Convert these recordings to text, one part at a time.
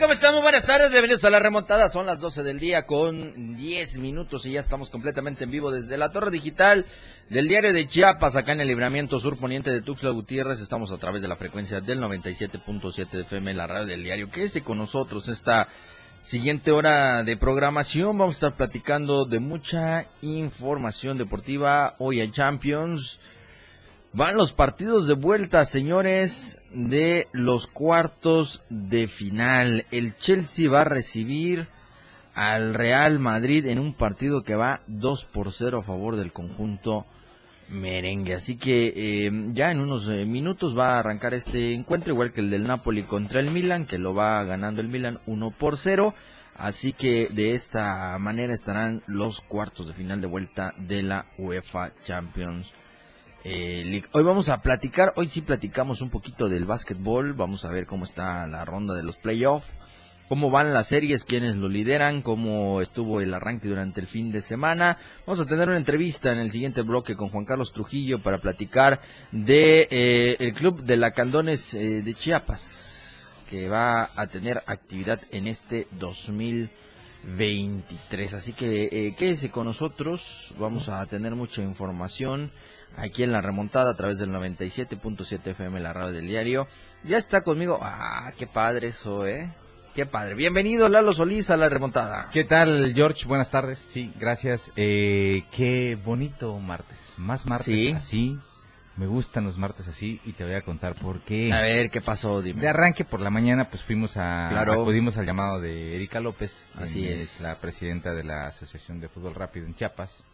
¿Cómo estamos? Buenas tardes, bienvenidos a la remontada. Son las 12 del día con 10 minutos y ya estamos completamente en vivo desde la torre digital del diario de Chiapas, acá en el libramiento sur poniente de Tuxtla Gutiérrez. Estamos a través de la frecuencia del 97.7 de FM, la radio del diario. Quédese con nosotros esta siguiente hora de programación. Vamos a estar platicando de mucha información deportiva. Hoy en Champions. Van los partidos de vuelta, señores, de los cuartos de final. El Chelsea va a recibir al Real Madrid en un partido que va 2 por 0 a favor del conjunto merengue. Así que eh, ya en unos eh, minutos va a arrancar este encuentro, igual que el del Napoli contra el Milan, que lo va ganando el Milan 1 por 0. Así que de esta manera estarán los cuartos de final de vuelta de la UEFA Champions eh. Hoy vamos a platicar, hoy sí platicamos un poquito del básquetbol, vamos a ver cómo está la ronda de los playoffs, cómo van las series, quiénes lo lideran, cómo estuvo el arranque durante el fin de semana. Vamos a tener una entrevista en el siguiente bloque con Juan Carlos Trujillo para platicar de eh, el club de la Candones eh, de Chiapas, que va a tener actividad en este 2023. Así que eh, quédese con nosotros, vamos a tener mucha información aquí en la remontada a través del 97.7 FM, la radio del diario. Ya está conmigo. Ah, qué padre eso, ¿eh? Qué padre. Bienvenido Lalo Solís a la remontada. ¿Qué tal, George? Buenas tardes. Sí, gracias. Eh, qué bonito martes. Más martes Sí. así. Me gustan los martes así y te voy a contar por qué. A ver, ¿qué pasó? Dime. De arranque por la mañana, pues fuimos a. Claro. Acudimos al llamado de Erika López. Así quien es. La presidenta de la Asociación de Fútbol Rápido en Chiapas.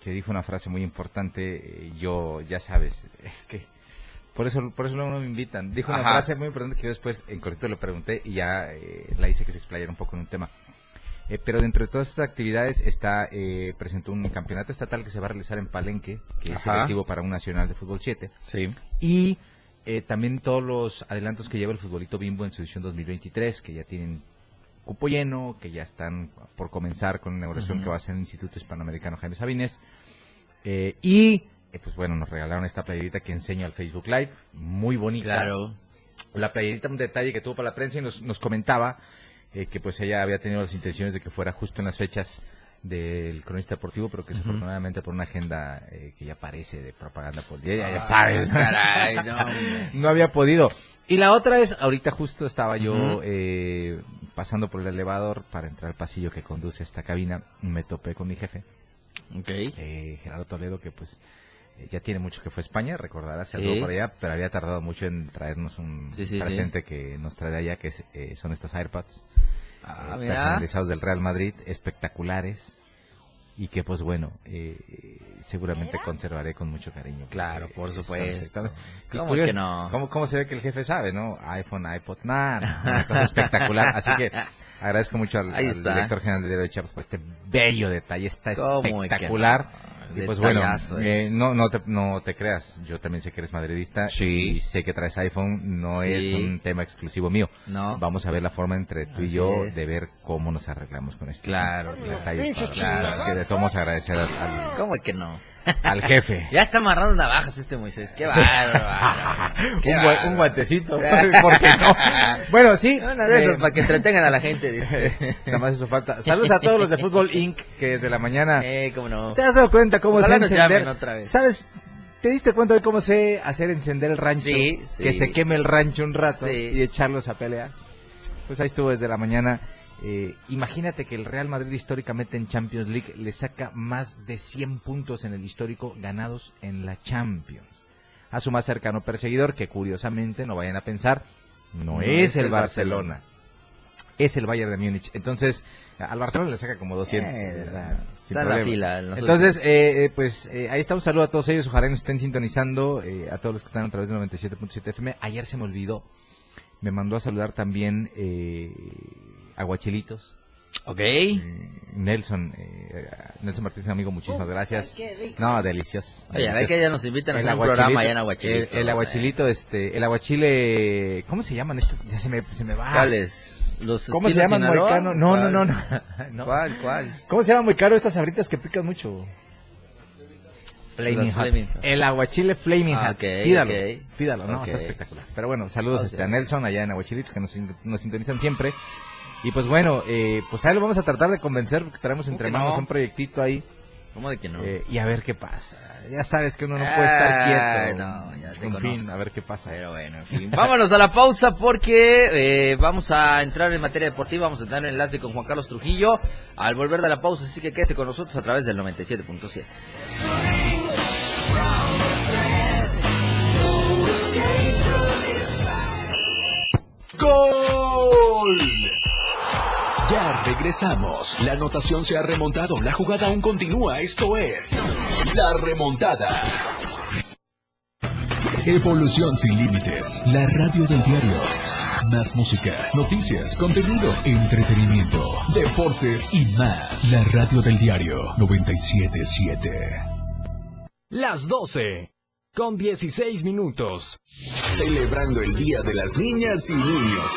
Que dijo una frase muy importante. eh, yo, ya sabes, es que. Por eso, por eso luego no me invitan. Dijo una Ajá. frase muy importante que yo después en correcto le pregunté y ya eh, la hice que se explayara un poco en un tema. Eh, pero dentro de todas estas actividades está eh, presentó un campeonato estatal que se va a realizar en Palenque, que es Ajá. selectivo para un nacional de fútbol 7. Sí. Y eh, también todos los adelantos que lleva el futbolito Bimbo en su edición 2023, que ya tienen cupo lleno, que ya están por comenzar con una inauguración que va a ser en el Instituto Hispanoamericano Jaime Sabines. Eh, y, eh, pues bueno, nos regalaron esta playerita que enseño al Facebook Live, muy bonita. Claro. La playerita, un detalle que tuvo para la prensa y nos, nos comentaba eh, que pues ella había tenido las intenciones de que fuera justo en las fechas del cronista deportivo, pero que desafortunadamente por una agenda eh, que ya parece de propaganda política, ya sabes, Ah, Caray, no, no había podido. Y la otra es, ahorita justo estaba yo eh, pasando por el elevador para entrar al pasillo que conduce a esta cabina, me topé con mi jefe, Ok. eh, Gerardo Toledo, que pues eh, ya tiene mucho que fue a España, recordarás, Sí. por allá, pero había tardado mucho en traernos un Sí, sí, presente que nos trae allá, que es, eh, son estos AirPods Ah, eh, personalizados del Real Madrid, espectaculares, y que pues bueno, eh, seguramente conservaré con mucho cariño. Claro, porque por supuesto. ¿Cómo curioso, que no? ¿cómo, cómo se ve que el jefe sabe, no? iPhone, iPods, nada, cosa espectacular. Así que agradezco mucho al, director general de Diario de Chiapas por este bello detalle, está ¿Cómo que no? espectacular. Y pues bueno, eh, es. no, no, te, no te creas, yo también sé que eres madridista Sí. y sé que traes iPhone, no Sí. es un tema exclusivo mío. No. Vamos a ver la forma entre tú y yo es. de ver cómo nos arreglamos con esto. Claro, Detalles claro. para- Claro. Es que de todos agradecer al, ¿Cómo que no? Al jefe. Ya está amarrando navajas este Moisés. Qué bárbaro. Un, un guantecito, ¿por qué no? Bueno, sí. Una de esas eh, para que entretengan a la gente. dice. Nada más eso falta. Saludos a todos los de Fútbol Inc. que desde la mañana. Eh, cómo no. ¿Te has dado cuenta cómo Ojalá nos encender? otra vez. ¿Sabes? ¿Te diste cuenta de cómo sé hacer encender el rancho? Sí, sí. Que se queme el rancho un rato Sí. y echarlos a pelear. Pues ahí estuvo desde la mañana. Eh, imagínate que el Real Madrid históricamente en Champions League le saca más de 100 puntos en el histórico ganados en la Champions. A su más cercano perseguidor, que curiosamente, no vayan a pensar, no, es, el Barcelona. Es el Bayern de Múnich. Entonces, al Barcelona le saca como 200. Eh, está en la fila. Entonces, eh, eh, pues eh, ahí está un saludo a todos ellos. Ojalá nos estén sintonizando, eh, a todos los que están a través de 97.7 FM. Ayer se me olvidó, me mandó a saludar también eh, Aguachilitos. ok. Eh, Nelson, eh, Nelson Martínez, amigo, muchísimas gracias. No, delicioso. Oye, a ver que ya nos invitan a El hacer un aguachilito- programa allá en Aguachilito. El, el aguachilito, este, el aguachile, ¿cómo se llaman estos? Ya se me, se me va. ¿Cuáles? ¿Los ¿Cómo se llaman moicano? No, no, no, no, no. ¿Cuál, cuál? ¿Cómo se llama muy caro estas sabritas que pican mucho? Flaming Hot. El aguachile Flaming Ah, Hot. ok, pídalo, pídalo, no, está espectacular. Pero bueno, saludos este, a Nelson allá en Aguachilitos que nos, nos sintonizan siempre. Y pues bueno, eh, pues ahí lo vamos a tratar de convencer porque traemos ¿Cómo entre manos no? un proyectito ahí ¿Cómo de que no? eh, y a ver qué pasa. Ya sabes que uno no puede estar Ay, quieto. no, ya te en fin, a ver qué pasa. Pero bueno, en fin. Vámonos a la pausa porque eh, vamos a entrar en materia deportiva, vamos a entrar en enlace con Juan Carlos Trujillo al volver de la pausa, así que quédese con nosotros a través del 97.7. ¡Gol! Ya regresamos. La anotación se ha remontado. La jugada aún continúa. Esto es La Remontada. Evolución sin límites. La radio del diario. Más música, noticias, contenido, entretenimiento, deportes y más. La radio del diario 977. Las 12. Con 16 minutos. Celebrando el Día de las Niñas y Niños.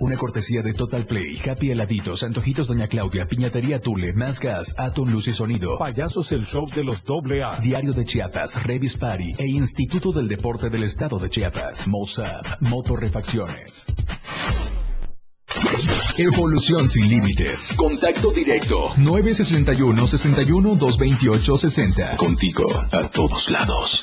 Una cortesía de Total Play, Happy Heladitos, Antojitos Doña Claudia, Piñatería Tule, Más Gas, Atom Luz y Sonido. Payasos el show de los doble A. Diario de Chiapas, Revis Party e Instituto del Deporte del Estado de Chiapas, MOSAP, Motorrefacciones. Evolución sin límites. Contacto directo. 961-61-228-60. Contigo, a todos lados.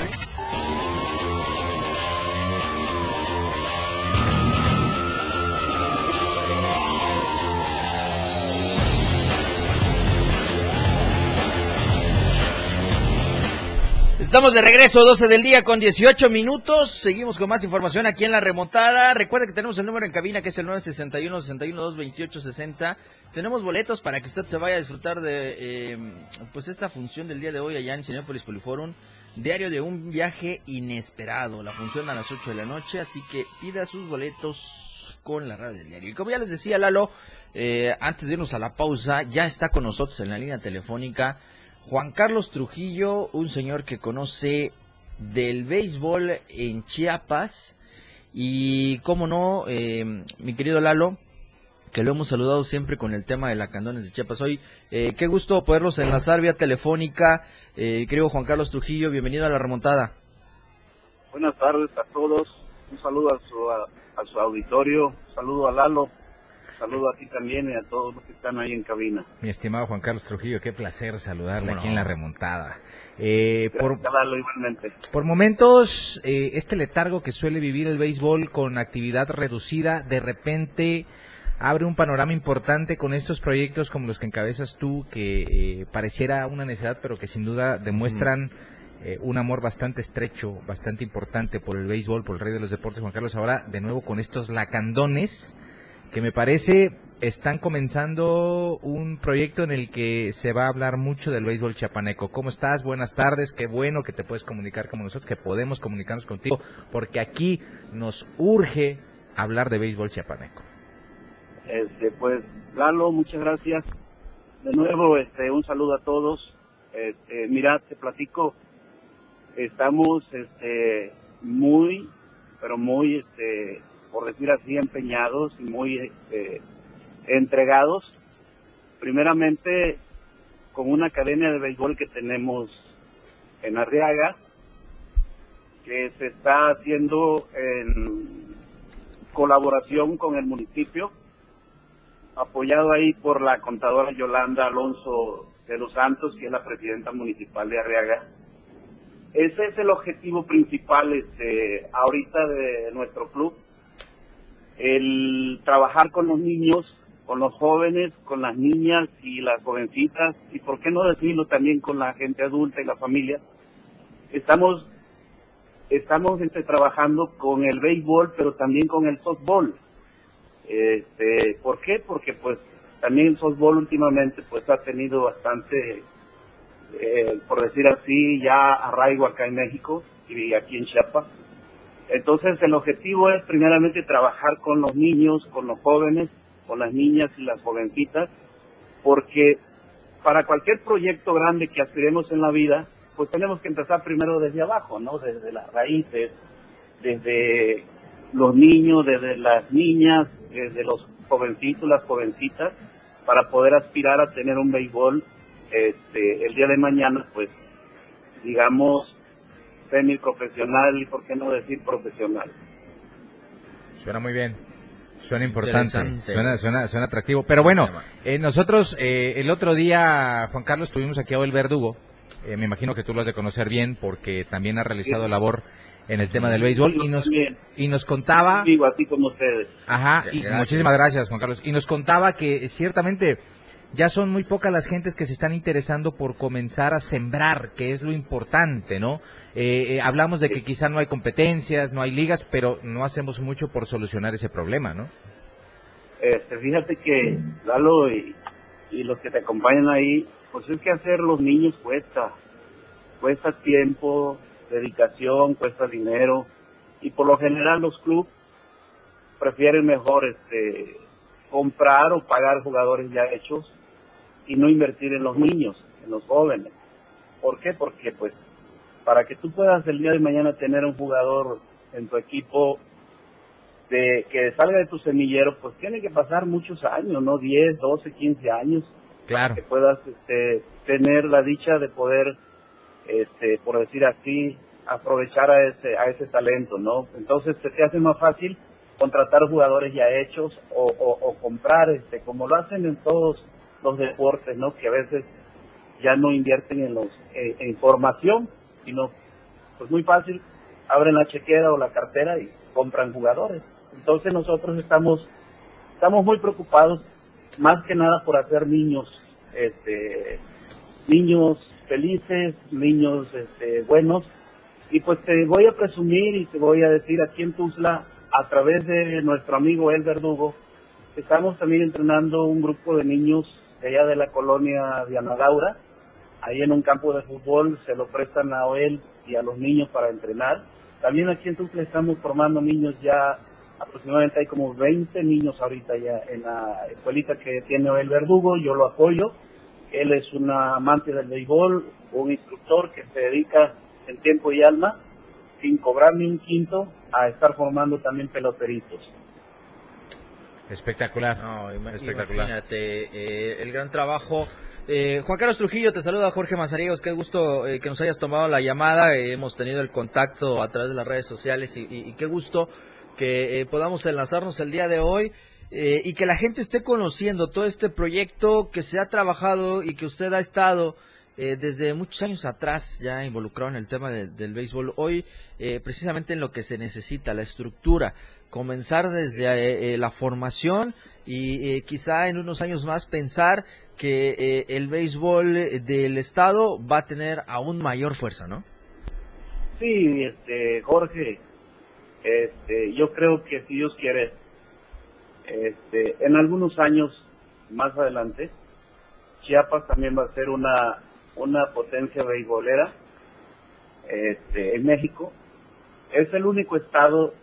Estamos de regreso, 12 del día con 18 minutos. Seguimos con más información aquí en la remontada. Recuerde que tenemos el número en cabina que es el 961 61 228 60. Tenemos boletos para que usted se vaya a disfrutar de eh, pues esta función del día de hoy allá en Cinepolis Poliforum. Diario de un viaje inesperado. La función a las 8 de la noche, así que pida sus boletos con la radio del diario. Y como ya les decía Lalo, eh, antes de irnos a la pausa, ya está con nosotros en la línea telefónica Juan Carlos Trujillo, un señor que conoce del béisbol en Chiapas y, cómo no, eh, mi querido Lalo, que lo hemos saludado siempre con el tema de la Candones de Chiapas. Hoy, eh, qué gusto poderlos enlazar vía telefónica. Eh, querido Juan Carlos Trujillo, bienvenido a la remontada. Buenas tardes a todos. Un saludo a su, a, a su auditorio. Un saludo a Lalo. Saludo a ti también y a todos los que están ahí en cabina. Mi estimado Juan Carlos Trujillo, qué placer saludarle ¿Cómo aquí en la remontada. Eh, igualmente. por momentos, eh, este letargo que suele vivir el béisbol con actividad reducida, de repente abre un panorama importante con estos proyectos como los que encabezas tú, que eh, pareciera una necesidad, pero que sin duda demuestran eh, un amor bastante estrecho, bastante importante por el béisbol, por el rey de los deportes, Juan Carlos. Ahora, de nuevo, con estos lacandones, que me parece están comenzando un proyecto en el que se va a hablar mucho del béisbol chiapaneco. ¿Cómo estás? Buenas tardes. Qué bueno que te puedes comunicar con nosotros, que podemos comunicarnos contigo, porque aquí nos urge hablar de béisbol chiapaneco. Este, pues, Lalo, muchas gracias. De nuevo, este, un saludo a todos. Este, mira, te platico, estamos, este, muy, pero muy, este, por decir así, empeñados y muy, este, entregados, primeramente con una academia de béisbol que tenemos en Arriaga, que se está haciendo en colaboración con el municipio, apoyado ahí por la contadora Yolanda Alonso de los Santos, que es la presidenta municipal de Arriaga. Ese es el objetivo principal este, ahorita de nuestro club, el trabajar con los niños con los jóvenes, con las niñas y las jovencitas, y por qué no decirlo también con la gente adulta y la familia. Estamos, estamos este, trabajando con el béisbol, pero también con el softball. Este, ¿Por qué? Porque pues también el softball últimamente pues ha tenido bastante, eh, por decir así, ya arraigo acá en México y aquí en Chiapas. Entonces el objetivo es primeramente trabajar con los niños, con los jóvenes, con las niñas y las jovencitas, porque para cualquier proyecto grande que aspiremos en la vida, pues tenemos que empezar primero desde abajo, ¿no? Desde las raíces, desde los niños, desde las niñas, desde los jovencitos, las jovencitas, para poder aspirar a tener un béisbol este, el día de mañana, pues, digamos, semi-profesional y, por qué no decir profesional. Suena muy bien. Suena importante, suena, suena, suena atractivo. Pero bueno, eh, nosotros eh, el otro día, Juan Carlos, estuvimos aquí a El Verdugo. Eh, me imagino que tú lo has de conocer bien porque también ha realizado labor en el tema del béisbol y nos y nos contaba digo así como ustedes ajá y muchísimas gracias Juan Carlos y nos contaba que ciertamente ya son muy pocas las gentes que se están interesando por comenzar a sembrar que es lo importante no eh, eh, hablamos de que quizá no hay competencias, no hay ligas, pero no hacemos mucho por solucionar ese problema, ¿no? Este, fíjate que Lalo y, y los que te acompañan ahí, pues es que hacer los niños cuesta, cuesta tiempo, dedicación, cuesta dinero. Y por lo general los clubes prefieren mejor este comprar o pagar jugadores ya hechos y no invertir en los niños, en los jóvenes. ¿Por qué? Porque pues para que tú puedas el día de mañana tener un jugador en tu equipo de que salga de tu semillero, pues tiene que pasar muchos años, ¿no? 10, 12, 15 años. Claro. que puedas este, tener la dicha de poder, este, por decir así, aprovechar a ese, a ese talento, ¿no? Entonces se te hace más fácil contratar jugadores ya hechos o, o, comprar, este, como lo hacen en todos los deportes, ¿no? Que a veces ya no invierten en los en formación, sino pues muy fácil, abren la chequera o la cartera y compran jugadores. Entonces nosotros estamos estamos muy preocupados más que nada por hacer niños este niños felices, niños este, buenos y pues te voy a presumir y te voy a decir aquí en Tuzla a través de nuestro amigo El Verdugo estamos también entrenando un grupo de niños de allá de la colonia Diana Laura ahí en un campo de fútbol se lo prestan a él y a los niños para entrenar. También aquí en Tuxtla estamos formando niños ya, aproximadamente hay como 20 niños ahorita ya en la escuelita que tiene el Verdugo, yo lo apoyo. Él es un amante del béisbol, un instructor que se dedica en tiempo y alma, sin cobrar ni un quinto, a estar formando también peloteritos. Espectacular. espectacular. Imagínate, eh, el gran trabajo eh, Juan Carlos Trujillo, te saluda Jorge Mazariegos. Qué gusto eh, que nos hayas tomado la llamada. Eh, hemos tenido el contacto a través de las redes sociales y, qué gusto que podamos enlazarnos el día de hoy y que la gente esté conociendo todo este proyecto que se ha trabajado y que usted ha estado desde muchos años atrás ya involucrado en el tema del béisbol. Hoy, precisamente en lo que se necesita, la estructura, comenzar desde la formación y quizá en unos años más pensar que eh, el béisbol del estado va a tener aún mayor fuerza, ¿no? Sí, este, Jorge, este, yo creo que si Dios quiere, Este, en algunos años más adelante, Chiapas también va a ser una, una potencia beisbolera este, en México. Es el único estado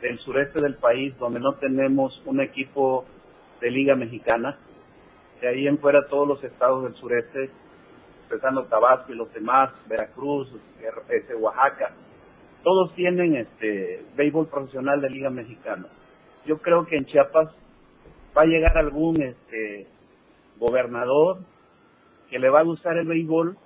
del sureste del país donde no tenemos un equipo de liga mexicana. De ahí en fuera todos los estados del sureste, empezando Tabasco y los demás, Veracruz, este, Oaxaca, todos tienen este béisbol profesional de liga mexicana. Yo creo que en Chiapas va a llegar algún este gobernador que le va a gustar el béisbol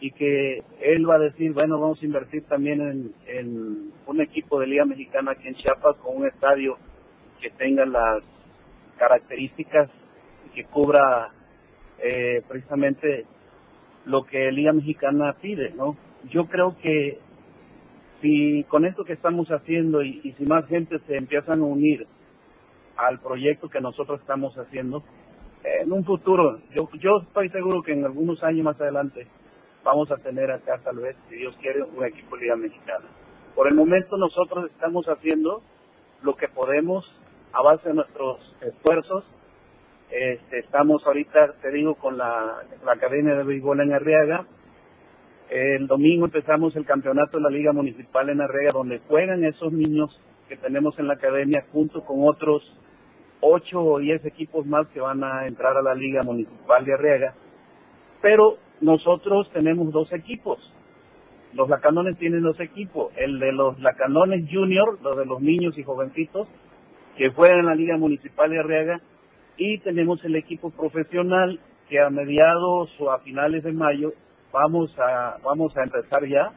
y que él va a decir, bueno, vamos a invertir también en, un equipo de Liga Mexicana aquí en Chiapas con un estadio que tenga las características y que cubra eh, precisamente lo que Liga Mexicana pide, ¿no? Yo creo que si con esto que estamos haciendo y si más gente se empiezan a unir al proyecto que nosotros estamos haciendo, en un futuro, yo, yo estoy seguro que en algunos años más adelante vamos a tener acá tal vez, si Dios quiere, un equipo de Liga Mexicana. Por el momento nosotros estamos haciendo lo que podemos a base de nuestros esfuerzos. Este, estamos ahorita, te digo, con la, Academia de Béisbol en Arriaga. El domingo empezamos el campeonato de la Liga Municipal en Arriaga, donde juegan esos niños que tenemos en la academia junto con otros ocho o diez equipos más que van a entrar a la Liga Municipal de Arriaga. Pero nosotros tenemos dos equipos. Los Lacanones tienen dos equipos. El de los Lacanones Junior, los de los niños y jovencitos, que juegan en la Liga Municipal de Arriaga. Y tenemos el equipo profesional que a mediados o a finales de mayo vamos a, vamos a empezar ya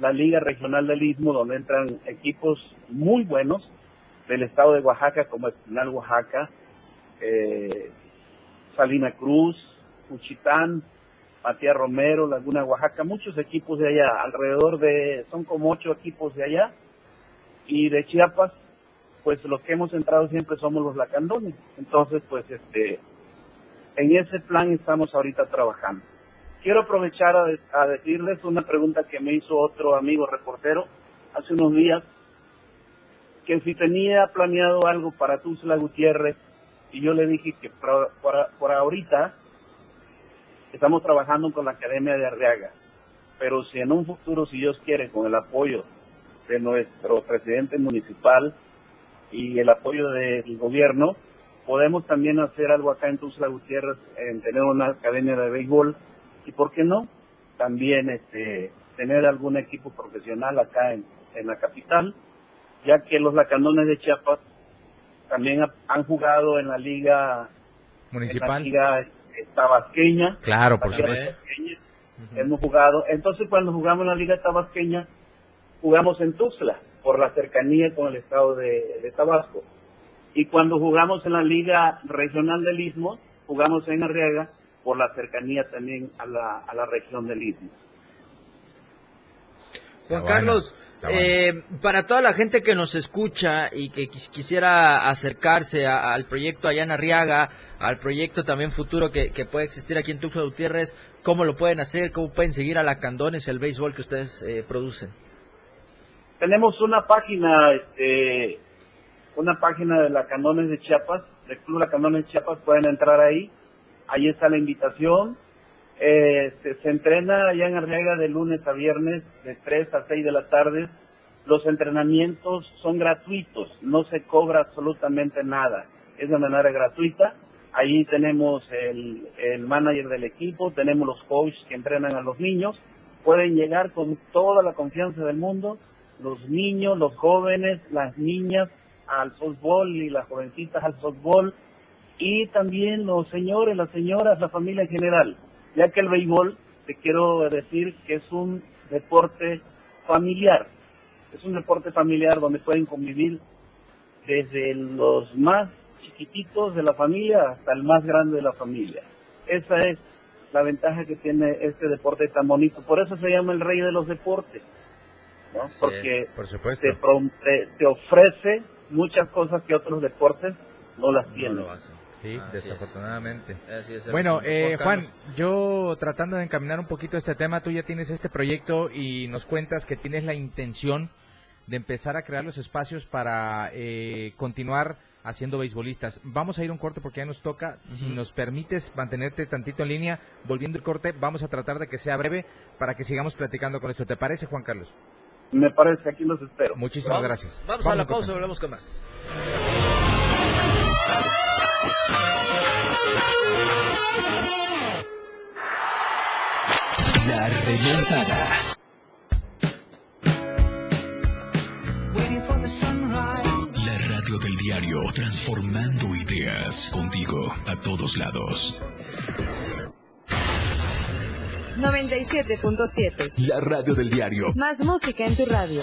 la Liga Regional del Istmo, donde entran equipos muy buenos del estado de Oaxaca, como Espinal, Oaxaca, eh, Salina Cruz, Cuchitán, Matías Romero, Laguna Oaxaca, muchos equipos de allá, alrededor de, son como ocho equipos de allá, y de Chiapas, pues los que hemos entrado siempre somos los lacandones. Entonces, pues este, en ese plan estamos ahorita trabajando. Quiero aprovechar a, a decirles una pregunta que me hizo otro amigo reportero hace unos días, que si tenía planeado algo para Tuzla Gutiérrez, y yo le dije que por, por, ahorita estamos trabajando con la Academia de Arriaga, pero si en un futuro, si Dios quiere, con el apoyo de nuestro presidente municipal y el apoyo del gobierno, podemos también hacer algo acá en Tuzla Gutiérrez, en tener una academia de béisbol, y por qué no, también este tener algún equipo profesional acá en, en la capital, ya que los lacanones de Chiapas también ha, han jugado en la liga municipal, en la liga tabasqueña. Claro, por supuesto. Uh -huh. Hemos jugado, entonces cuando jugamos en la liga tabasqueña, jugamos en Tuxtla, por la cercanía con el estado de, de Tabasco. Y cuando jugamos en la liga regional del Istmo, jugamos en Arriaga, por la cercanía también a la, a la región del Istmo. Juan Carlos, eh, para toda la gente que nos escucha y que quis quisiera acercarse a, al proyecto allá en Arriaga, al proyecto también futuro que, que puede existir aquí en Tuxtla Gutiérrez, ¿cómo lo pueden hacer? ¿Cómo pueden seguir a la Candones, el béisbol que ustedes eh, producen? Tenemos una página, este, una página de la Candones de Chiapas, del Club La Candones de Chiapas, pueden entrar ahí, ahí está la invitación, eh, se, entrena allá en Arriaga de lunes a viernes de 3 a 6 de la tarde. Los entrenamientos son gratuitos, no se cobra absolutamente nada, es de manera gratuita. Allí tenemos el, el manager del equipo, tenemos los coaches que entrenan a los niños, pueden llegar con toda la confianza del mundo, los niños, los jóvenes, las niñas al fútbol y las jovencitas al fútbol y también los señores, las señoras, la familia en general ya que el béisbol, te quiero decir que es un deporte familiar. Es un deporte familiar donde pueden convivir desde los más chiquititos de la familia hasta el más grande de la familia. Esa es la ventaja que tiene este deporte tan bonito. Por eso se llama el rey de los deportes. ¿no? Porque por te, te, te, ofrece muchas cosas que otros deportes no las tienen. No lo hacen. Sí, Así desafortunadamente. Es. Así es, bueno, eh, Juan, yo tratando de encaminar un poquito este tema, tú ya tienes este proyecto y nos cuentas que tienes la intención de empezar a crear los espacios para eh, continuar haciendo beisbolistas. Vamos a ir a un corte porque ya nos toca. Si nos permites mantenerte tantito en línea, volviendo el corte, vamos a tratar de que sea breve para que sigamos platicando con esto. ¿Te parece, Juan Carlos? Me parece, aquí los espero. Muchísimas Vamos- gracias. Vamos, a la pausa, volvemos con más. La remontada. La radio del diario, transformando ideas contigo a todos lados. 97.7. La radio del diario, Más música en tu radio.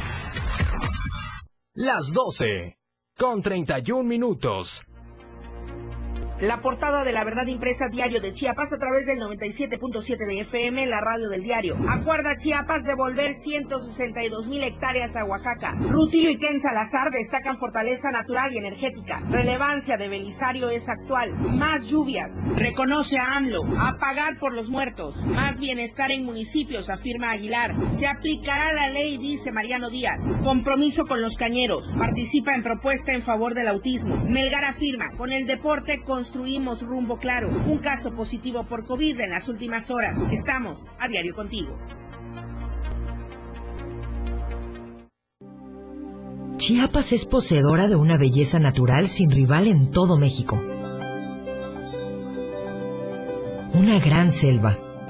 Las 12. Con 31 minutos. La portada de la verdad impresa diario de Chiapas a través del 97.7 de FM, la radio del diario. Acuerda Chiapas devolver 162 mil hectáreas a Oaxaca. Rutilio y Ken Salazar destacan fortaleza natural y energética. Relevancia de Belisario es actual. Más lluvias. Reconoce a AMLO. A pagar por los muertos. Más bienestar en municipios, afirma Aguilar. Se aplicará la ley, dice Mariano Díaz. Compromiso con los cañeros. Participa en propuesta en favor del autismo. Melgar afirma, con el deporte construimos rumbo claro. Un caso positivo por COVID en las últimas horas. Estamos a diario contigo. Chiapas es poseedora de una belleza natural sin rival en todo México. Una gran selva,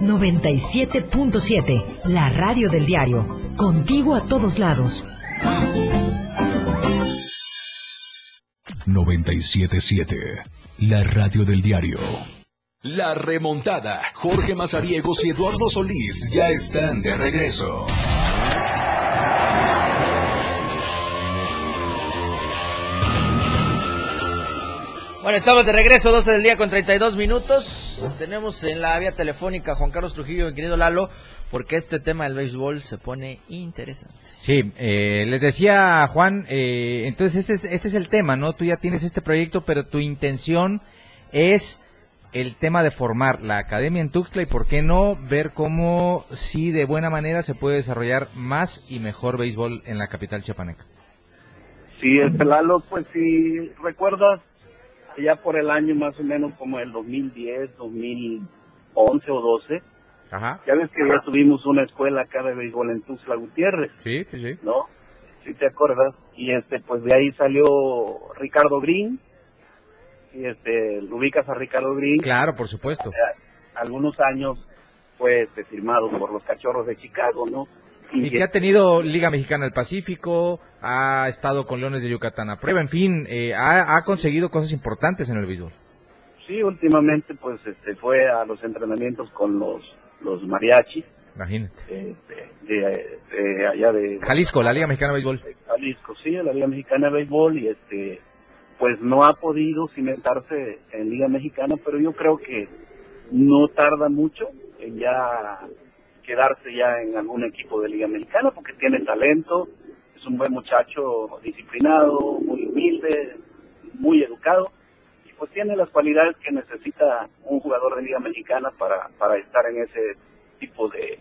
97.7, la radio del diario. Contigo a todos lados. 977. La radio del diario. La remontada. Jorge Mazariegos y Eduardo Solís ya están de regreso. Bueno, estamos de regreso, 12 del día con 32 minutos. Tenemos en la vía telefónica a Juan Carlos Trujillo, mi querido Lalo, porque este tema del béisbol se pone interesante. Sí, eh, les decía Juan, eh, entonces este es, este es el tema, ¿no? Tú ya tienes este proyecto, pero tu intención es el tema de formar la academia en Tuxtla y por qué no ver cómo sí de buena manera se puede desarrollar más y mejor béisbol en la capital chiapaneca. Sí, este Lalo, pues si recuerdas, ya por el año más o menos como el 2010, 2011 o 12, Ajá. ya ves que ya tuvimos una escuela acá de béisbol en Tuxtla Gutiérrez, Sí, sí, sí. ¿no? Si te acuerdas. Y este, pues de ahí salió Ricardo Green, y este, lo ubicas a Ricardo Green. Claro, por supuesto. Algunos años fue este, firmado por los Cachorros de Chicago, ¿no? Y que ha tenido Liga Mexicana del Pacífico, ha estado con Leones de Yucatán a prueba, en fin, eh, ha, ha conseguido cosas importantes en el béisbol. Sí, últimamente pues este fue a los entrenamientos con los los mariachis Imagínate. de, de allá de Jalisco, la Liga Mexicana de Béisbol. Jalisco, sí, la Liga Mexicana de Béisbol y este pues no ha podido cimentarse en Liga Mexicana, pero yo creo que no tarda mucho en ya quedarse ya en algún equipo de Liga Mexicana porque tiene talento, es un buen muchacho disciplinado, muy humilde, muy educado y pues tiene las cualidades que necesita un jugador de Liga Mexicana para, para estar en ese tipo de,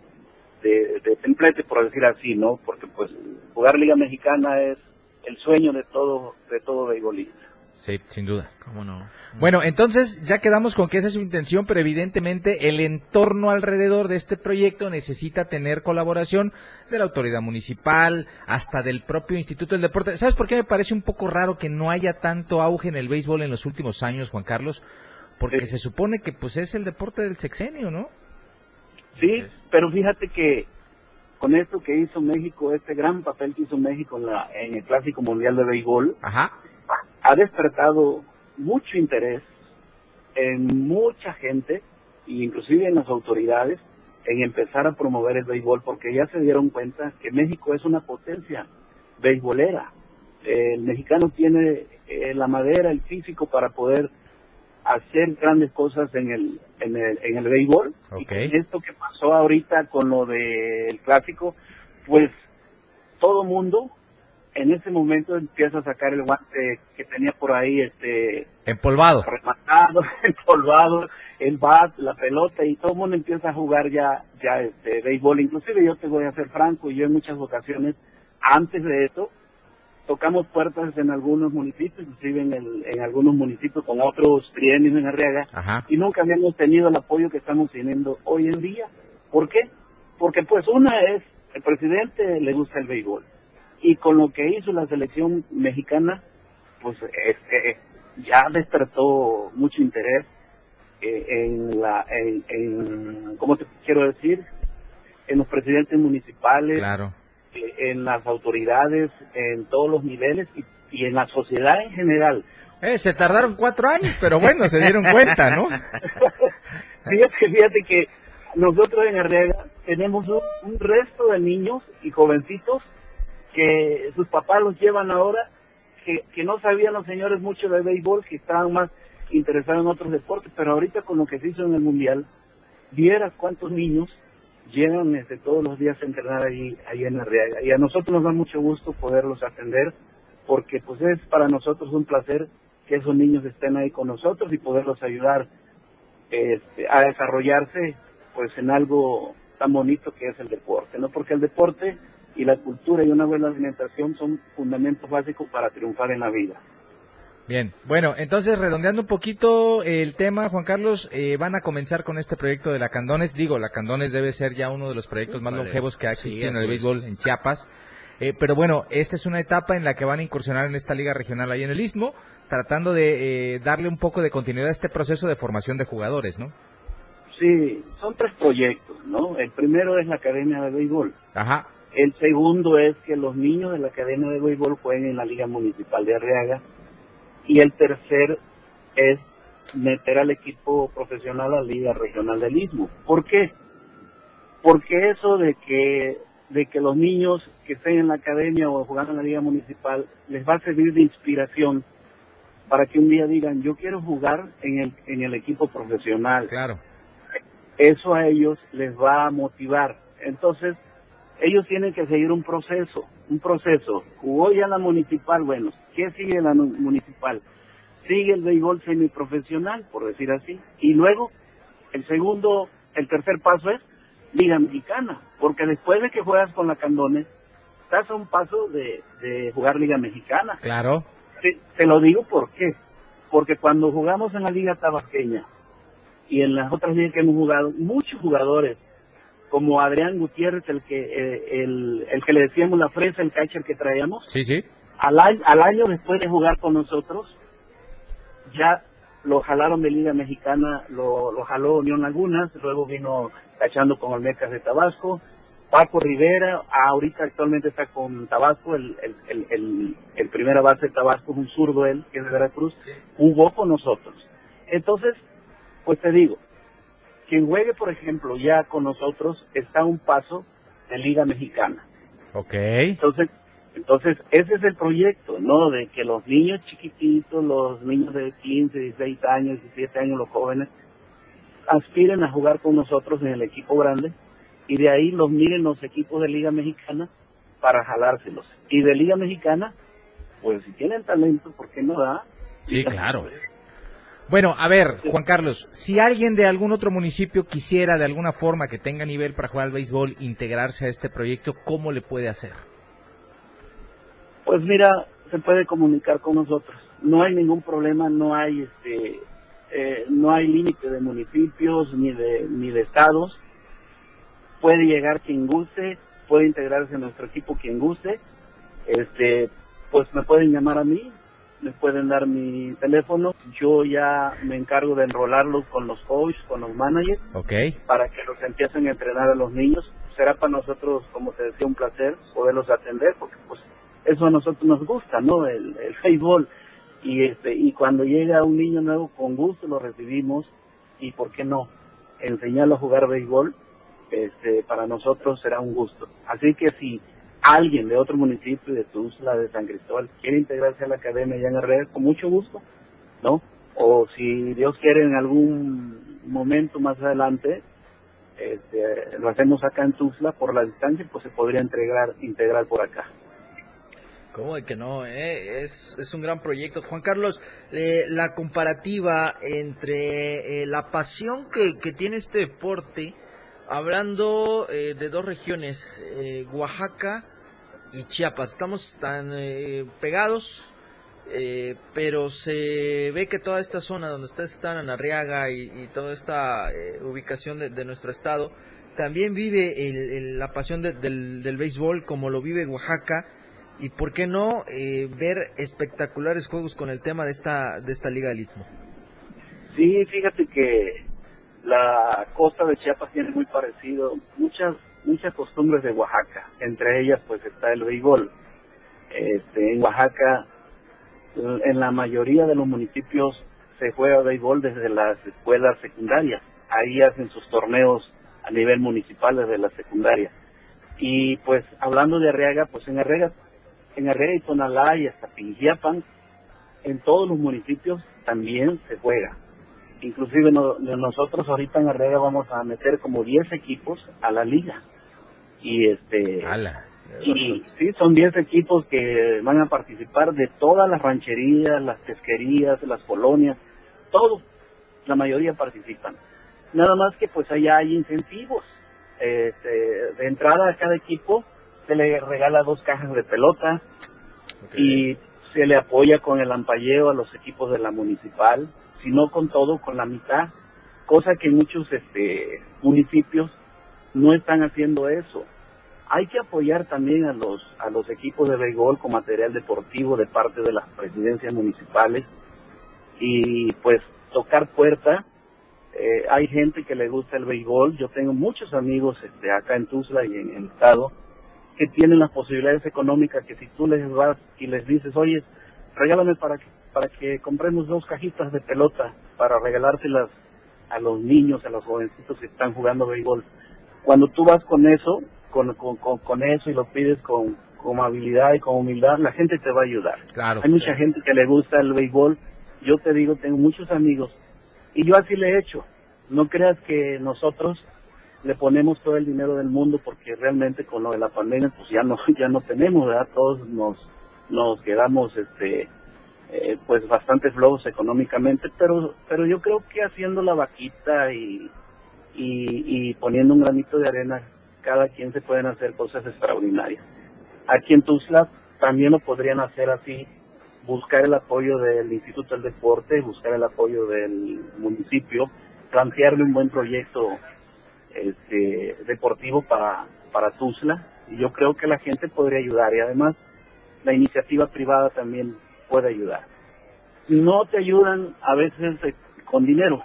de, de templete, por decir así, ¿no? Porque pues jugar Liga Mexicana es el sueño de todo, de todo beisbolista. Sí, sin duda. ¿Cómo no? Bueno, entonces ya quedamos con que esa es su intención, pero evidentemente el entorno alrededor de este proyecto necesita tener colaboración de la autoridad municipal, hasta del propio Instituto del Deporte. ¿Sabes por qué me parece un poco raro que no haya tanto auge en el béisbol en los últimos años, Juan Carlos? Porque se supone que pues es el deporte del sexenio, ¿no? Sí, pero fíjate que con esto que hizo México, este gran papel que hizo México en, la, en el Clásico Mundial de Béisbol, Ajá. Ha despertado mucho interés en mucha gente, inclusive en las autoridades, en empezar a promover el béisbol, porque ya se dieron cuenta que México es una potencia beisbolera. El mexicano tiene eh, la madera, el físico para poder hacer grandes cosas en el en el, en el béisbol. Y esto que pasó ahorita con lo del clásico, pues todo mundo en ese momento empieza a sacar el guante que tenía por ahí este Empolvado. rematado, empolvado, el bat, la pelota y todo el mundo empieza a jugar ya ya este béisbol. Inclusive yo te voy a ser franco, yo en muchas ocasiones antes de eso tocamos puertas en algunos municipios, inclusive en, el, en algunos municipios con otros trienios en Arriaga Ajá. y nunca habíamos tenido el apoyo que estamos teniendo hoy en día. ¿Por qué? Porque pues una es, el presidente le gusta el béisbol y con lo que hizo la selección mexicana, pues este, ya despertó mucho interés eh, en la, en, en, ¿cómo te quiero decir? En los presidentes municipales, Claro. eh, en las autoridades, en todos los niveles y, y en la sociedad en general. Eh, se tardaron cuatro años, pero bueno, se dieron cuenta, ¿no? Fíjate, fíjate que nosotros en Arriaga tenemos un, un resto de niños y jovencitos que sus papás los llevan ahora, que, que no sabían los señores mucho de béisbol, que estaban más interesados en otros deportes, pero ahorita con lo que se hizo en el Mundial, vieras cuántos niños llegan desde todos los días a entrenar ahí, ahí en Arriaga. Y a nosotros nos da mucho gusto poderlos atender, porque pues es para nosotros un placer que esos niños estén ahí con nosotros y poderlos ayudar este, a desarrollarse pues en algo tan bonito que es el deporte, ¿no? Porque el deporte y la cultura y una buena alimentación son fundamentos básicos para triunfar en la vida. Bien, bueno, entonces redondeando un poquito el tema, Juan Carlos, eh, van a comenzar con este proyecto de la Candones. Digo, la Candones debe ser ya uno de los proyectos más Vale. longevos que ha Sí, existido en el béisbol en Chiapas. Eh, pero bueno, esta es una etapa en la que van a incursionar en esta liga regional ahí en el Istmo, tratando de eh, darle un poco de continuidad a este proceso de formación de jugadores, ¿no? Sí, son tres proyectos, ¿no? El primero es la Academia de Béisbol. Ajá, El segundo es que los niños de la Academia de Béisbol jueguen en la Liga Municipal de Arriaga. Y el tercer es meter al equipo profesional a la Liga Regional del Istmo. ¿Por qué? Porque eso de que de que los niños que estén en la academia o jugando en la liga municipal les va a servir de inspiración para que un día digan yo quiero jugar en el en el equipo profesional claro. eso a ellos les va a motivar. Entonces, ellos tienen que seguir un proceso, un proceso. Jugó ya la municipal, bueno, ¿qué sigue la municipal? Sigue el béisbol semiprofesional, por decir así. Y luego, el segundo, el tercer paso es Liga Mexicana, porque después de que juegas con la Candones, estás a un paso de, de jugar Liga Mexicana. Claro. Te, te lo digo por qué. Porque cuando jugamos en la Liga Tabasqueña y en las otras ligas que hemos jugado, muchos jugadores, como Adrián Gutiérrez, el que eh, el, el que le decíamos la fresa, el catcher que traíamos, Sí, sí. al año, al año después de jugar con nosotros, ya lo jalaron de Liga Mexicana, lo, lo jaló Unión Lagunas, luego vino cachando con Olmecas de Tabasco, Paco Rivera, ahorita actualmente está con Tabasco, el, el, el, el, el primera base de Tabasco es un zurdo él, que es de Veracruz, jugó con nosotros. Entonces, pues te digo, quien juegue, por ejemplo, ya con nosotros, está a un paso de Liga Mexicana. Ok. Entonces, entonces ese es el proyecto, ¿no? De que los niños chiquititos, los niños de 15, 16 años, 17 años, los jóvenes, aspiren a jugar con nosotros en el equipo grande y de ahí los miren los equipos de Liga Mexicana para jalárselos. Y de Liga Mexicana, pues si tienen talento, ¿por qué no da? Sí, claro. Bueno, a ver, Juan Carlos, si alguien de algún otro municipio quisiera de alguna forma que tenga nivel para jugar al béisbol integrarse a este proyecto, ¿cómo le puede hacer? Pues mira, se puede comunicar con nosotros. no hay ningún problema, no hay este eh, no hay límite de municipios ni de ni de estados. Puede llegar quien guste, puede integrarse en nuestro equipo quien guste. Este, pues me pueden llamar a mí, me pueden dar mi teléfono. Yo ya me encargo de enrolarlos con los coaches, con los managers, para que los empiecen a entrenar a los niños. Será para nosotros, como te decía, un placer poderlos atender, porque pues eso a nosotros nos gusta, ¿no? El, el béisbol. Y este y cuando llega un niño nuevo, con gusto lo recibimos y, ¿por qué no? Enseñarlo a jugar béisbol, este, para nosotros será un gusto. Así que si alguien de otro municipio, de Tuzla, de San Cristóbal, quiere integrarse a la academia ya en Herrera, con mucho gusto, ¿no? O si Dios quiere en algún momento más adelante, este, lo hacemos acá en Tuzla por la distancia, pues se podría integrar, integrar por acá. ¿Cómo de que no? eh? Es, es un gran proyecto. Juan Carlos, eh, la comparativa entre eh, la pasión que, que tiene este deporte, hablando eh, de dos regiones, eh, Oaxaca y Chiapas. Estamos tan eh, pegados, eh, pero se ve que toda esta zona donde ustedes están, en Arriaga y, y toda esta eh, ubicación de, de nuestro estado, también vive el- la pasión de- del, del béisbol como lo vive Oaxaca y por qué no eh, ver espectaculares juegos con el tema de esta de esta liga del istmo. Sí, fíjate que la costa de Chiapas tiene muy parecido, muchas muchas costumbres de Oaxaca, entre ellas pues está el béisbol. Este, en Oaxaca, en la mayoría de los municipios se juega béisbol desde las escuelas secundarias, ahí hacen sus torneos a nivel municipal desde la secundaria. Y pues hablando de Arriaga, pues en Arriaga, en Arriaga y Tonalá y hasta Pingiapan, en todos los municipios también se juega. Inclusive no- nosotros ahorita en Arriaga vamos a meter como 10 equipos a la liga. Y este Ala. y sí, son 10 equipos que van a participar de todas las rancherías, las pesquerías, las colonias, todos, la mayoría participan. Nada más que pues allá hay incentivos. Este, de entrada a cada equipo se le regala dos cajas de pelota y se le apoya con el ampalleo a los equipos de la municipal, si no con todo, con la mitad, cosa que muchos este, municipios no están haciendo eso. Hay que apoyar también a los a los equipos de béisbol con material deportivo de parte de las presidencias municipales y pues tocar puerta. Eh, hay gente que le gusta el béisbol. Yo tengo muchos amigos este, acá en Tuzla y en el estado que tienen las posibilidades económicas que si tú les vas y les dices, oye, regálame para que, para que compremos dos cajitas de pelota para regalárselas a los niños, a los jovencitos que están jugando béisbol. Cuando tú vas con eso, con, con, con, con eso y lo pides con, con amabilidad y con humildad, la gente te va a ayudar. Claro. Hay mucha gente que le gusta el béisbol. Yo te digo, tengo muchos amigos y yo así le he hecho. No creas que nosotros le ponemos todo el dinero del mundo porque realmente con lo de la pandemia pues ya no ya no tenemos, ¿verdad? Todos nos nos quedamos este eh, pues bastante flojos económicamente, pero pero yo creo que haciendo la vaquita y, y y poniendo un granito de arena, cada quien se pueden hacer cosas extraordinarias. Aquí en Tuzla también lo podrían hacer así, buscar el apoyo del Instituto del Deporte, buscar el apoyo del municipio, plantearle un buen proyecto este, deportivo para, para Tuzla y yo creo que la gente podría ayudar y además la iniciativa privada también puede ayudar. No te ayudan a veces eh, con dinero,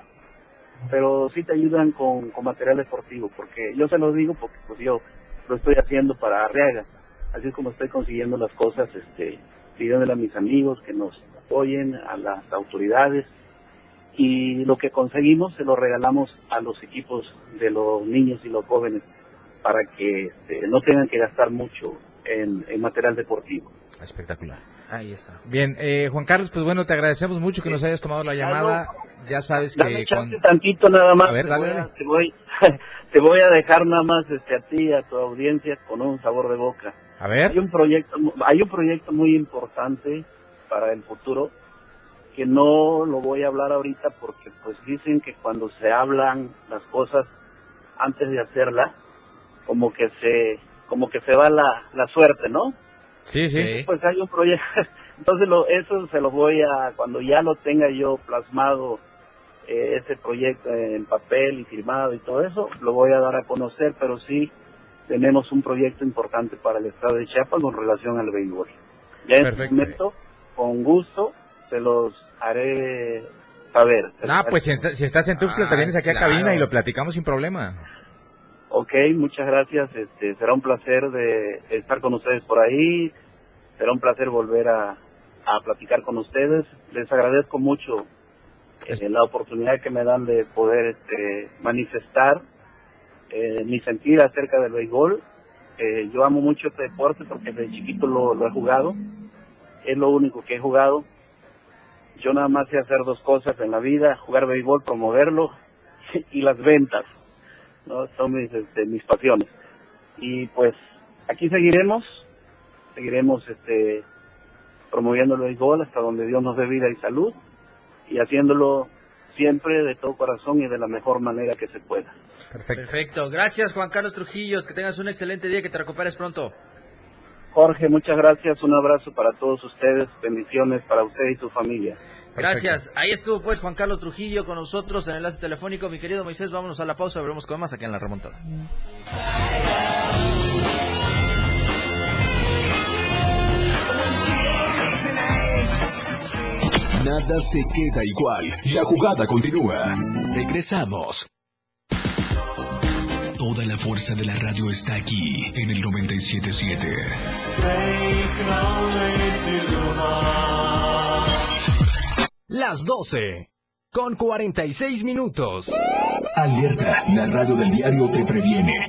pero sí te ayudan con, con material deportivo, porque yo se lo digo porque pues yo lo estoy haciendo para Arriaga, así es como estoy consiguiendo las cosas, este, pidiéndole a mis amigos que nos apoyen, a las autoridades, y lo que conseguimos se lo regalamos a los equipos de los niños y los jóvenes para que este, no tengan que gastar mucho en material deportivo. Espectacular. Ahí está. Bien, eh, Juan Carlos, pues bueno, te agradecemos mucho que nos hayas tomado la llamada. Ya sabes Dame que con... tantito nada más. A ver, te, dale, voy a, te, voy, te voy a dejar nada más este, a ti, a tu audiencia, con un sabor de boca. A ver. Hay un proyecto, hay un proyecto muy importante para el futuro que no lo voy a hablar ahorita porque pues dicen que cuando se hablan las cosas antes de hacerlas, como que se como que se va la, la suerte, ¿no? Sí, sí. Pues hay un proyecto Entonces lo, eso se lo voy a, cuando ya lo tenga yo plasmado, eh, ese proyecto en papel y firmado y todo eso, lo voy a dar a conocer, pero sí tenemos un proyecto importante para el estado de Chiapas con relación al béisbol. Ya en este momento, con gusto, se los haré saber. Ah, pues si, estás en Tuxtla, te ah, vienes aquí a cabina y lo platicamos sin problema. Ok, muchas gracias. Este, será un placer de estar con ustedes por ahí. Será un placer volver a, a platicar con ustedes. Les agradezco mucho eh, la oportunidad que me dan de poder este, manifestar eh, mi sentir acerca del béisbol. Eh, yo amo mucho este deporte porque desde chiquito lo, he jugado. Es lo único que he jugado. Yo nada más sé hacer dos cosas en la vida, jugar béisbol, promoverlo y las ventas. ¿No? Son mis, este, mis pasiones. Y pues aquí seguiremos, seguiremos este, promoviendo el béisbol hasta donde Dios nos dé vida y salud y haciéndolo siempre de todo corazón y de la mejor manera que se pueda. Perfecto. Gracias Juan Carlos Trujillos, que tengas un excelente día, que te recuperes pronto. Jorge, muchas gracias, un abrazo para todos ustedes, bendiciones para usted y su familia. Gracias. Ahí estuvo pues Juan Carlos Trujillo con nosotros en el enlace telefónico. Mi querido Moisés, vámonos a la pausa, veremos con más aquí en la remontada. Nada se queda igual. La jugada continúa. Regresamos. Toda la fuerza de la radio está aquí en el 977. Las 12 con 46 minutos. Alerta, la radio del diario te previene.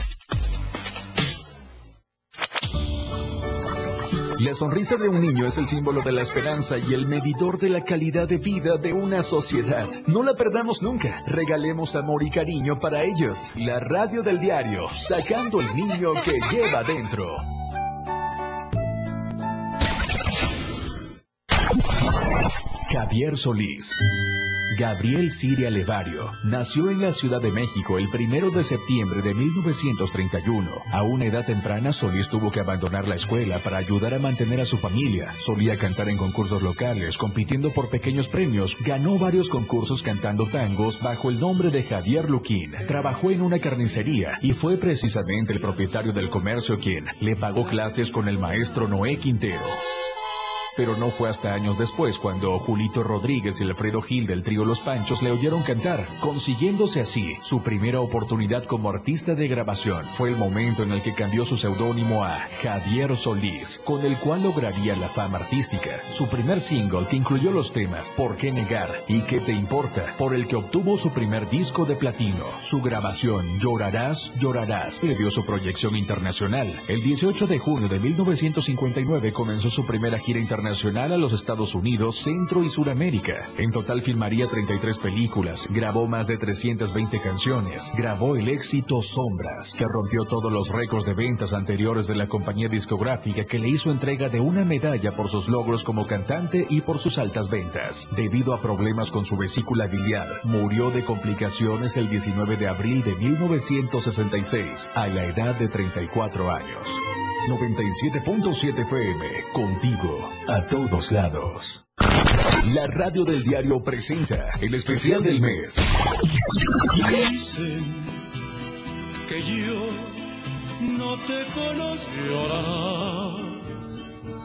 La sonrisa de un niño es el símbolo de la esperanza y el medidor de la calidad de vida de una sociedad. No la perdamos nunca. Regalemos amor y cariño para ellos. La radio del diario, sacando el niño que lleva dentro. Javier Solís. Gabriel Siria Levario nació en la Ciudad de México el primero de septiembre de 1931. A una edad temprana, Solís tuvo que abandonar la escuela para ayudar a mantener a su familia. Solía cantar en concursos locales, compitiendo por pequeños premios. Ganó varios concursos cantando tangos bajo el nombre de Javier Luquín. Trabajó en una carnicería y fue precisamente el propietario del comercio quien le pagó clases con el maestro Noé Quintero. Pero no fue hasta años después cuando Julito Rodríguez y Alfredo Gil del trío Los Panchos le oyeron cantar, consiguiéndose así su primera oportunidad como artista de grabación. Fue el momento en el que cambió su seudónimo a Javier Solís, con el cual lograría la fama artística. Su primer single que incluyó los temas ¿Por qué negar? y ¿Qué te importa? por el que obtuvo su primer disco de platino. Su grabación Llorarás, llorarás le dio su proyección internacional. El 18 de junio de 1959 comenzó su primera gira internacional a los Estados Unidos, Centro y Suramérica. En total filmaría 33 películas, grabó más de 320 canciones, grabó el éxito Sombras, que rompió todos los récords de ventas anteriores de la compañía discográfica que le hizo entrega de una medalla por sus logros como cantante y por sus altas ventas. Debido a problemas con su vesícula biliar, murió de complicaciones el 19 de abril de 1966, a la edad de 34 años. 97.7 FM, contigo, a todos lados. La radio del diario presenta el especial del mes. Dicen que yo no te conocí, llorará,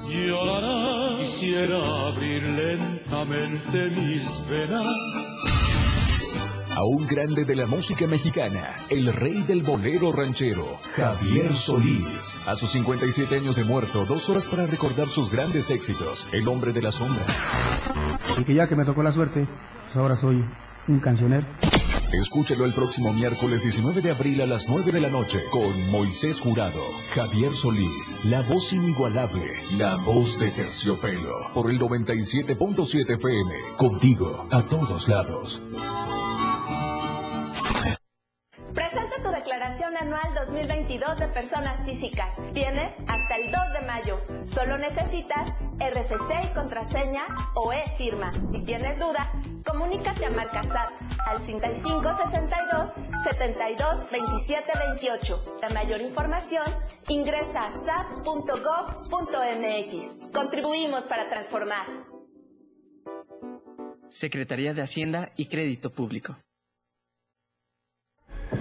llorará. Quisiera abrir lentamente mis venas a un grande de la música mexicana, el rey del bolero ranchero, Javier Solís. A sus 57 años de muerto, dos horas para recordar sus grandes éxitos, El hombre de las sombras. Y que ya que me tocó la suerte, pues ahora soy un cancionero. Escúchelo el próximo miércoles 19 de abril a las 9 de la noche con Moisés Jurado, Javier Solís, la voz inigualable, la voz de terciopelo, por el 97.7 FM, contigo a todos lados. 2022 de personas físicas. Tienes hasta el 2 de mayo. Solo necesitas RFC y contraseña o e-firma. Si tienes duda, comunícate a Marcasat al 5562 72 27 28. La mayor información ingresa a sat.gov.mx. Contribuimos para transformar. Secretaría de Hacienda y Crédito Público.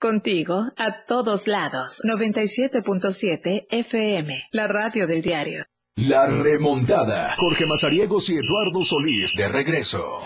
Contigo a todos lados. 97.7 FM, la radio del diario. La remontada. Jorge Mazariegos y Eduardo Solís de regreso.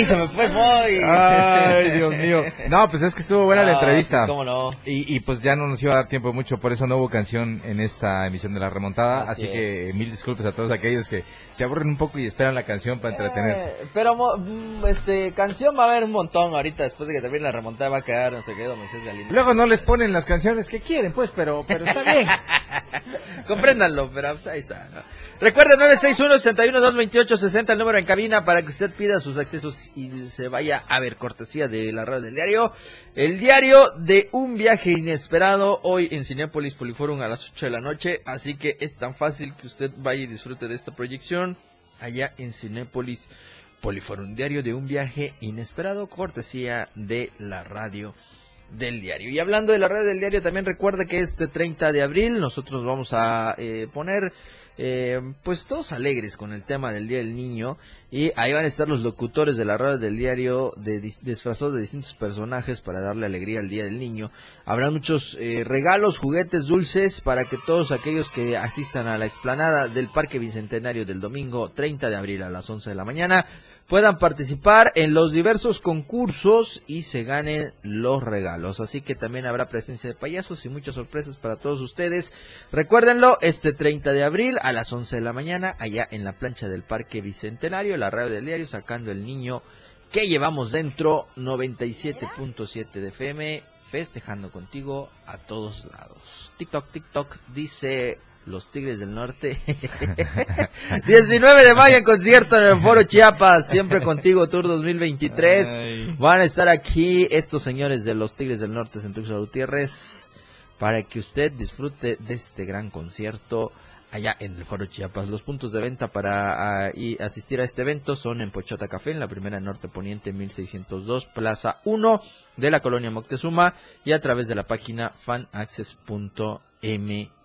A mí se me fue el boy. Ay, Dios mío. No, pues es que estuvo buena la Ah, entrevista. sí, cómo no. Y, y pues ya no nos iba a dar tiempo mucho, por eso no hubo canción en esta emisión de la remontada. Así Así, que mil disculpas a todos aquellos que se aburren un poco y esperan la canción para entretenerse. Eh, pero mo- mm, este canción va a haber un montón ahorita después de que termine la remontada va a quedar nuestro querido Moisés Galindo. Luego no les ponen las canciones que quieren, pues, pero, pero está bien. Compréndanlo, pero pues, ahí está. Recuerde 961-61-228-60 el número en cabina para que usted pida sus accesos y se vaya a ver cortesía de la radio del diario. El diario de un viaje inesperado hoy en Cinepolis Poliforum a las 8 de la noche. Así que es tan fácil que usted vaya y disfrute de esta proyección allá en Cinepolis Poliforum. Diario de un viaje inesperado, cortesía de la radio del diario. Y hablando de la red del diario, también recuerda que este 30 de abril nosotros vamos a eh, poner eh, pues todos alegres con el tema del Día del Niño y ahí van a estar los locutores de la radio del diario de, dis- disfrazados de distintos personajes para darle alegría al Día del Niño. Habrá muchos eh, regalos, juguetes, dulces para que todos aquellos que asistan a la explanada del Parque Bicentenario del domingo 30 de abril a las 11 de la mañana puedan participar en los diversos concursos y se ganen los regalos. Así que también habrá presencia de payasos y muchas sorpresas para todos ustedes. Recuérdenlo, este 30 de abril a las 11 de la mañana, allá en la plancha del Parque Bicentenario, la radio del diario, sacando el niño que llevamos dentro, 97.7 de FM, festejando contigo a todos lados. TikTok, TikTok, dice los Tigres del Norte. 19 de mayo en concierto en el Foro Chiapas, siempre contigo Tour 2023. Ay. Van a estar aquí estos señores de los Tigres del Norte, en Tuxtla Gutiérrez, para que usted disfrute de este gran concierto allá en el Foro Chiapas. Los puntos de venta para y asistir a este evento son en Pochota Café, en la primera Norte Poniente 1602, Plaza 1 de la colonia Moctezuma y a través de la página fanaccess.mx.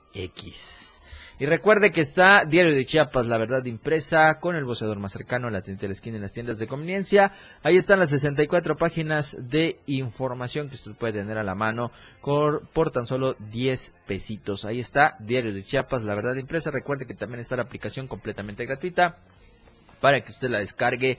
Y recuerde que está Diario de Chiapas, la verdad impresa, con el voceador más cercano, la tienda de la esquina en las tiendas de conveniencia. Ahí están las 64 páginas de información que usted puede tener a la mano por, tan solo 10 pesitos. Ahí está Diario de Chiapas, la verdad impresa. Recuerde que también está la aplicación completamente gratuita para que usted la descargue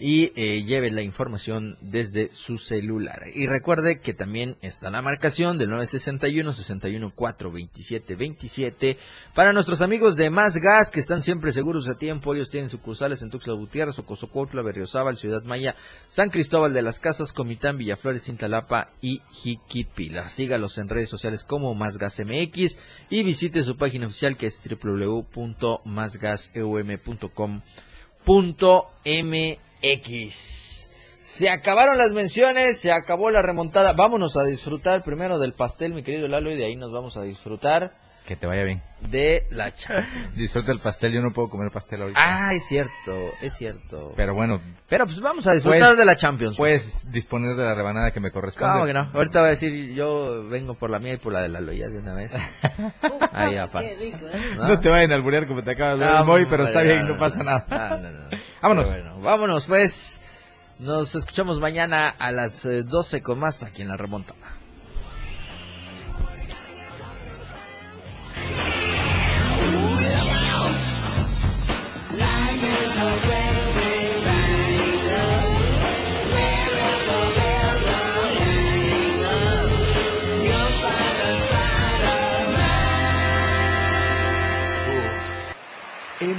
y eh, lleve la información desde su celular. Y recuerde que también está la marcación del 961 61 4 27 27 para nuestros amigos de Más Gas que están siempre seguros a tiempo. Ellos tienen sucursales en Tuxtla Gutiérrez, Ocosocuautla, Berriozábal, Ciudad Maya, San Cristóbal de las Casas, Comitán, Villaflores, Cintalapa y Jiquipila. Sígalos en redes sociales como Más Gas MX y visite su página oficial que es www.másgaseum.com MX. Se acabaron las menciones, se acabó la remontada. Vámonos a disfrutar primero del pastel, mi querido Lalo, y de ahí nos vamos a disfrutar Que te vaya bien. de la Champions. Disfruta el pastel, yo no puedo comer pastel ahorita. Ah, es cierto, es cierto. Pero bueno. Pero pues vamos a disfrutar de la Champions. Puedes disponer de la rebanada que me corresponde. ¿Cómo que no? Ahorita voy a decir, yo vengo por la mía y por la de la Loya de una vez. Ahí aparte. ¿eh? ¿No? te vayan a alburear como te acabas de ver, Moy, pero está bien, no, pasa nada. vámonos. Bueno, vámonos, pues. Nos escuchamos mañana a las 12 eh, con más aquí en La Remontada.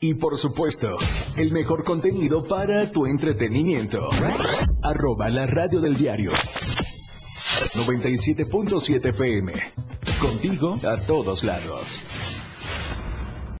Y por supuesto, el mejor contenido para tu entretenimiento. Arroba la radio del diario. 97.7 FM. Contigo a todos lados.